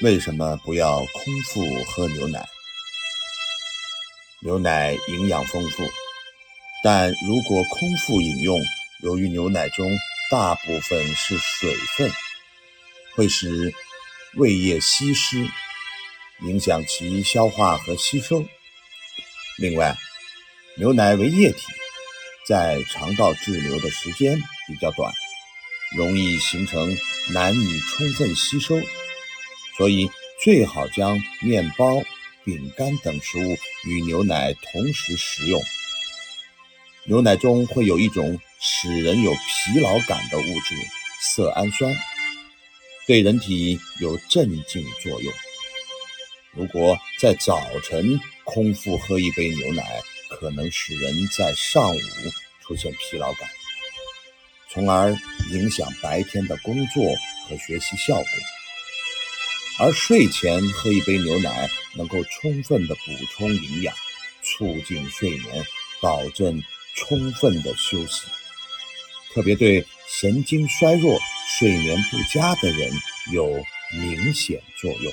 为什么不要空腹喝牛奶？牛奶营养丰富，但如果空腹饮用，由于牛奶中大部分是水分，会使胃液稀释，影响其消化和吸收。另外，牛奶为液体，在肠道滞留的时间比较短，容易形成难以充分吸收。所以最好将面包、饼干等食物与牛奶同时食用。牛奶中会有一种使人有疲劳感的物质——色氨酸，对人体有镇静作用。如果在早晨空腹喝一杯牛奶，可能使人在上午出现疲劳感，从而影响白天的工作和学习效果。而睡前喝一杯牛奶，能够充分的补充营养，促进睡眠，保证充分的休息。特别对神经衰弱、睡眠不佳的人有明显作用。